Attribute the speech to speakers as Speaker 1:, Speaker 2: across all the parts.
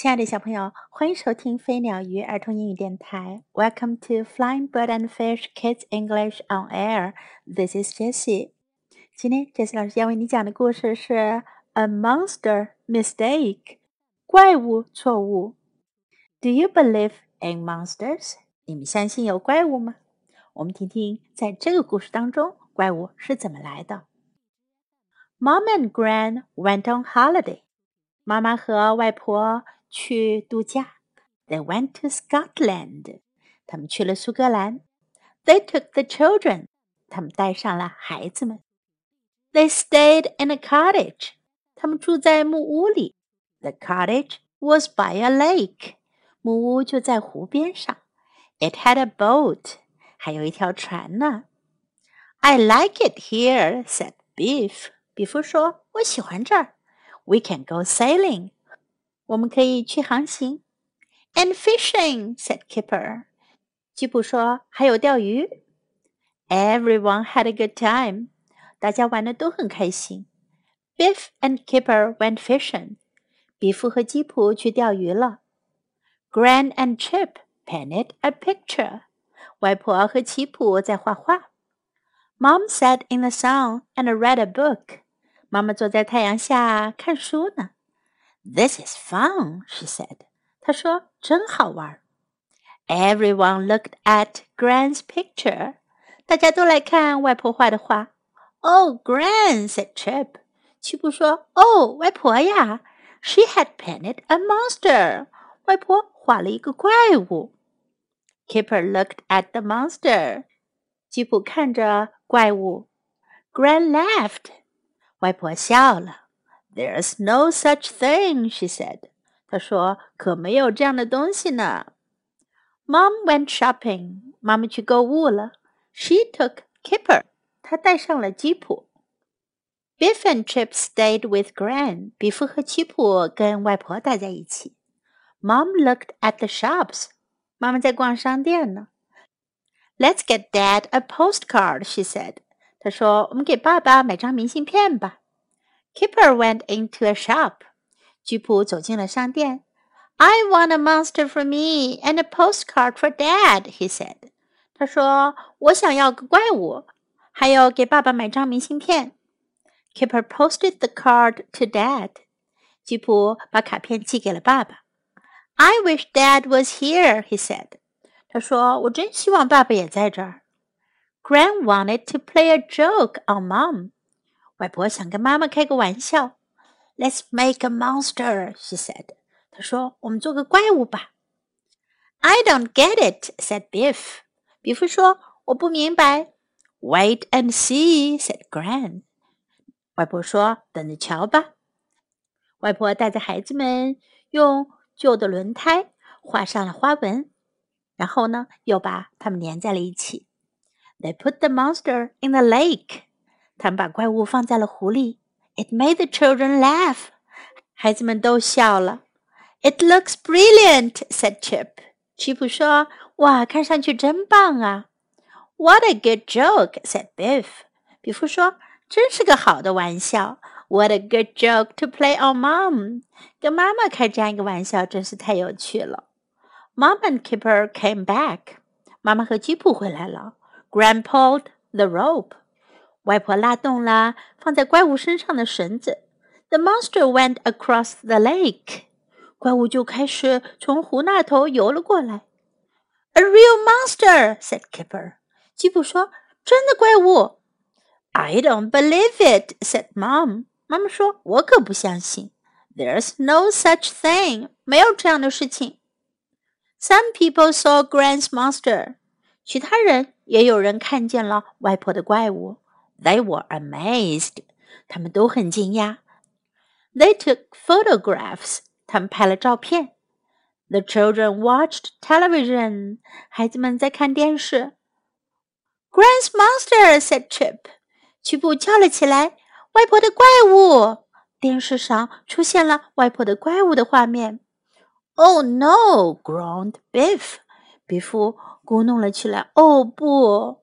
Speaker 1: 亲爱的小朋友，欢迎收听飞鸟鱼儿童英语电台。Welcome to Flying Bird and Fish Kids English on Air. This is Jessie. 今天 Jessie 老师要为你讲的故事是《A Monster Mistake》怪物错误。Do you believe in monsters？你们相信有怪物吗？我们听听在这个故事当中怪物是怎么来的。Mom and Grand went on holiday. 妈妈和外婆去度假。They went to Scotland. 他们去了苏格兰。They took the children. 他们带上了孩子们。They stayed in a cottage. 他们住在木屋里。The cottage was by a lake. 木屋就在湖边上。It had a boat. 还有一条船呢。I like it here," said Biff. 比夫说：“我喜欢这儿。”We can go sailing。我们可以去航行。And fishing, said Kipper. 吉普说还有钓鱼。Everyone had a good time. 大家玩的都很开心。Biff and Kipper went fishing. 比夫和吉普去钓鱼了。Gran and Chip painted a picture. 外婆和吉普在画画。Mom sat in the sun and read a book. 妈妈坐在太阳下看书呢。 this is fun, she said. 她说真好玩。Everyone looked at Gran's picture. 大家都来看外婆画的画。Oh, Gran, said Chip. 齐布说：“哦，外婆呀，She had painted a monster. monster。外婆画了一个怪物。”Kipper looked at the monster. 齐步看着怪物。Gran laughed. 外婆笑了。There's no such thing, she said. 她说：“可没有这样的东西呢。” Mom went shopping. 妈妈去购物了。She took Kipper. 她带上了吉普。Biff and Chip stayed with Gran. 比夫和吉普跟外婆待在一起。Mom looked at the shops. 妈妈在逛商店呢。Let's get Dad a postcard, she said. 他说：“我们给爸爸买张明信片吧。” ” Kipper went into a shop. 居普走进了商店。I want a monster for me and a postcard for dad, he said. 他说：“我想要个怪物，还有给爸爸买张明信片。” Kipper posted the card to dad. 吉普把卡片寄给了爸爸。I wish dad was here, he said. 他说：“我真希望爸爸也在这儿。” Gran wanted to play a joke on mom. 外婆想跟妈妈开个玩笑。Let's make a monster, she said. 她说：“我们做个怪物吧。” I don't get it, said Biff. 比夫说：“我不明白。” Wait and see, said Gran. 外婆说：“等着瞧吧。”外婆带着孩子们用旧的轮胎画上了花纹，然后呢，又把它们连在了一起。They put the monster in the lake. 他们把怪物放在了湖里。It made the children laugh. 孩子们都笑了。It looks brilliant, said Chip. 吉普说：“哇，看上去真棒啊！” What a good joke, said Biff. 比夫说：“真是个好的玩笑。” What a good joke to play on Mom. 跟妈妈开这样一个玩笑真是太有趣了。Mom and Kipper came back. 妈妈和吉普回来了。Grand pulled the rope. 外婆拉动了放在怪物身上的绳子。The monster went across the lake. 怪物就开始从湖那头游了过来。A real monster, said Kipper. 吉普说：“真的怪物。” I don't believe it, said Mom. 妈妈说：“我可不相信。” There's no such thing. 没有这样的事情。Some people saw Grand's monster. 其他人也有人看见了外婆的怪物。They were amazed. 他们都很惊讶。They took photographs. 他们拍了照片。The children watched television. 孩子们在看电视。Gran's monster said, "Chip." 曲布叫了起来：“外婆的怪物！”电视上出现了外婆的怪物的画面。Oh no! groaned Biff. 比夫咕哝了起来：“哦不！”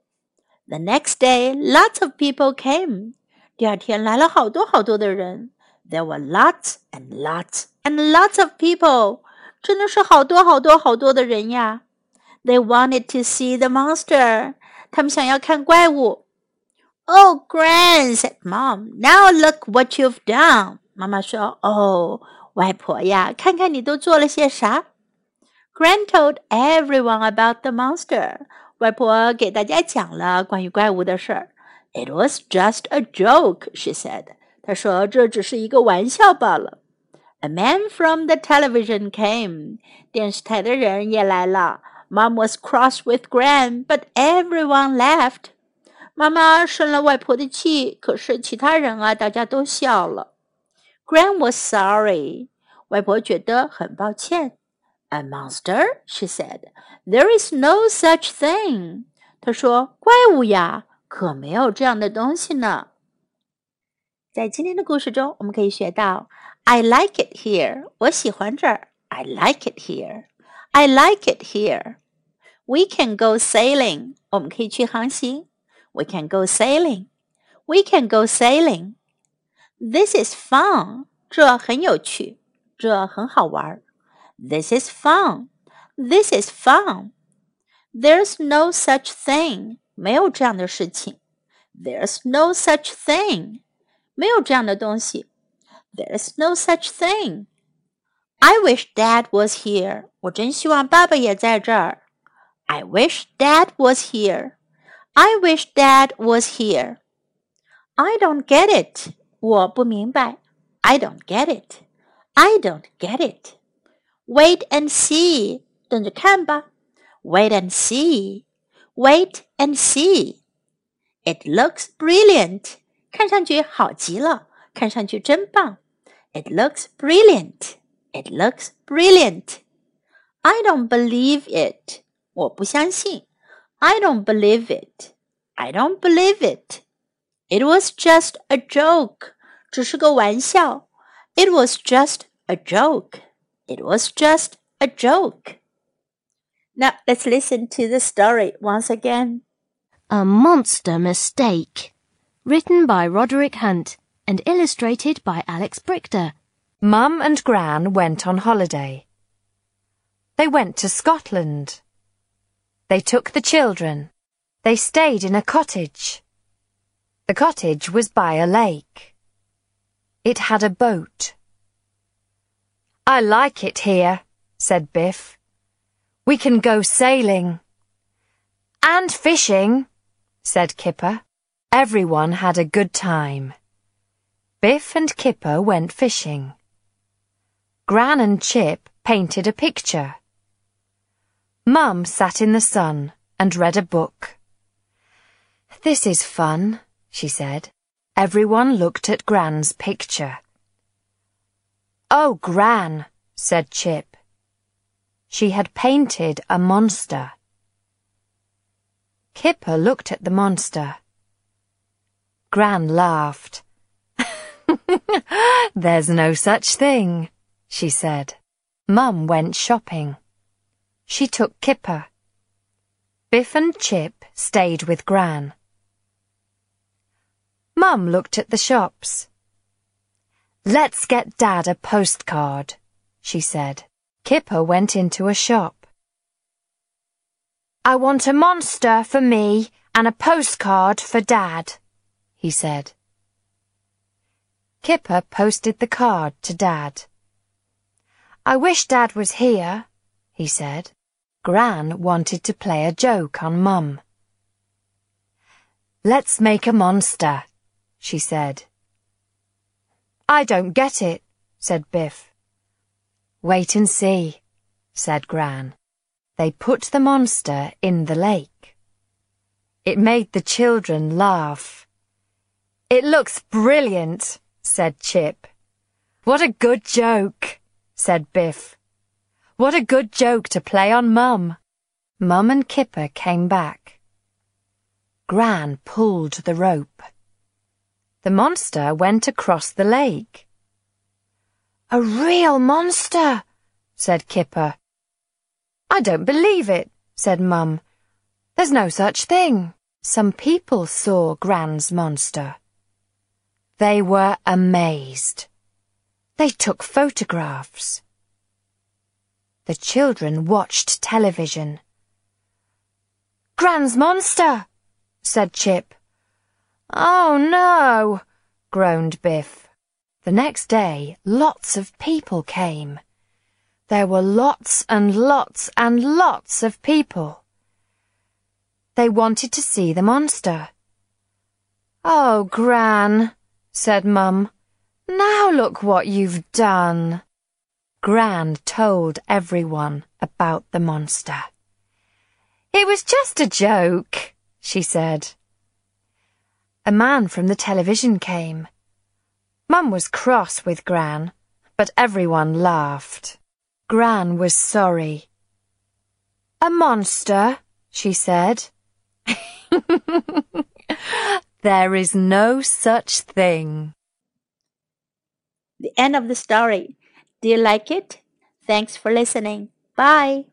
Speaker 1: The next day, lots of people came. 第二天来了好多好多的人。There were lots and lots and lots of people. 真的是好多好多好多的人呀。They wanted to see the monster. 他们想要看怪物。Oh, Gran said, "Mom, now look what you've done." 妈妈说：“哦，外婆呀，看看你都做了些啥。” oh, Gran told everyone about the monster. 外婆给大家讲了关于怪物的事儿。It was just a joke, she said. 她说这只是一个玩笑罢了。A man from the television came. 电视台的人也来了。Mom was cross with Gran, but everyone laughed. 妈妈生了外婆的气，可是其他人啊，大家都笑了。Gran was sorry. 外婆觉得很抱歉。A monster? She said. There is no such thing. 她说：“怪物呀，可没有这样的东西呢。”在今天的故事中，我们可以学到：I like it here. 我喜欢这儿。I like it here. I like it here. We can go sailing. 我们可以去航行。We can go sailing. We can go sailing. This is fun. 这很有趣，这很好玩。 this is fun. This is fun. There's no such thing. 没有这样的事情。There's no such thing. 没有这样的东西。There's no such thing. I wish Dad was here. 我真希望爸爸也在这儿。I wish Dad was here. I wish Dad was here. I don't get it. 我不明白。I don't get it. I don't get it. Wait and see，等着看吧。Wait and see, wait and see. It looks brilliant，看上去好极了，看上去真棒。It looks brilliant, it looks brilliant. I don't believe it，我不相信。I don't believe it, I don't believe it. It was just a joke，只是个玩笑。It was just a joke. It was just a joke. Now let's listen to the story once again.
Speaker 2: A Monster Mistake. Written by Roderick Hunt and illustrated by Alex Brychta.
Speaker 3: Mum and Gran went on holiday. They went to Scotland. They took the children. They stayed in a cottage. The cottage was by a lake. It had a boat. I like it here, said Biff. We can go sailing. And fishing, said Kipper. Everyone had a good time. Biff and Kipper went fishing. Gran and Chip painted a picture. Mum sat in the sun and read a book. This is fun, she said. Everyone looked at Gran's picture. Oh, Gran, said Chip. She had painted a monster. Kipper looked at the monster. Gran laughed. There's no such thing, she said. Mum went shopping. She took Kipper. Biff and Chip stayed with Gran. Mum looked at the shops. Let's get Dad a postcard, she said. Kipper went into a shop. I want a monster for me and a postcard for Dad, he said. Kipper posted the card to Dad. I wish Dad was here, he said. Gran wanted to play a joke on Mum. Let's make a monster, she said. I don't get it, said Biff. Wait and see, said Gran. They put the monster in the lake. It made the children laugh. It looks brilliant, said Chip. What a good joke, said Biff. What a good joke to play on Mum. Mum and Kipper came back. Gran pulled the rope. The monster went across the lake. A real monster, said Kipper. I don't believe it, said Mum. There's no such thing. Some people saw Gran's monster. They were amazed. They took photographs. The children watched television. Gran's monster, said Chip. Oh no, groaned Biff. The next day, lots of people came. There were lots and lots and lots of people. They wanted to see the monster. Oh, Gran, said Mum. Now look what you've done. Gran told everyone about the monster. It was just a joke, she said. A man from the television came. Mum was cross with Gran, but everyone laughed. Gran was sorry. A monster, she said. there is no such thing.
Speaker 1: The end of the story. Do you like it? Thanks for listening. Bye.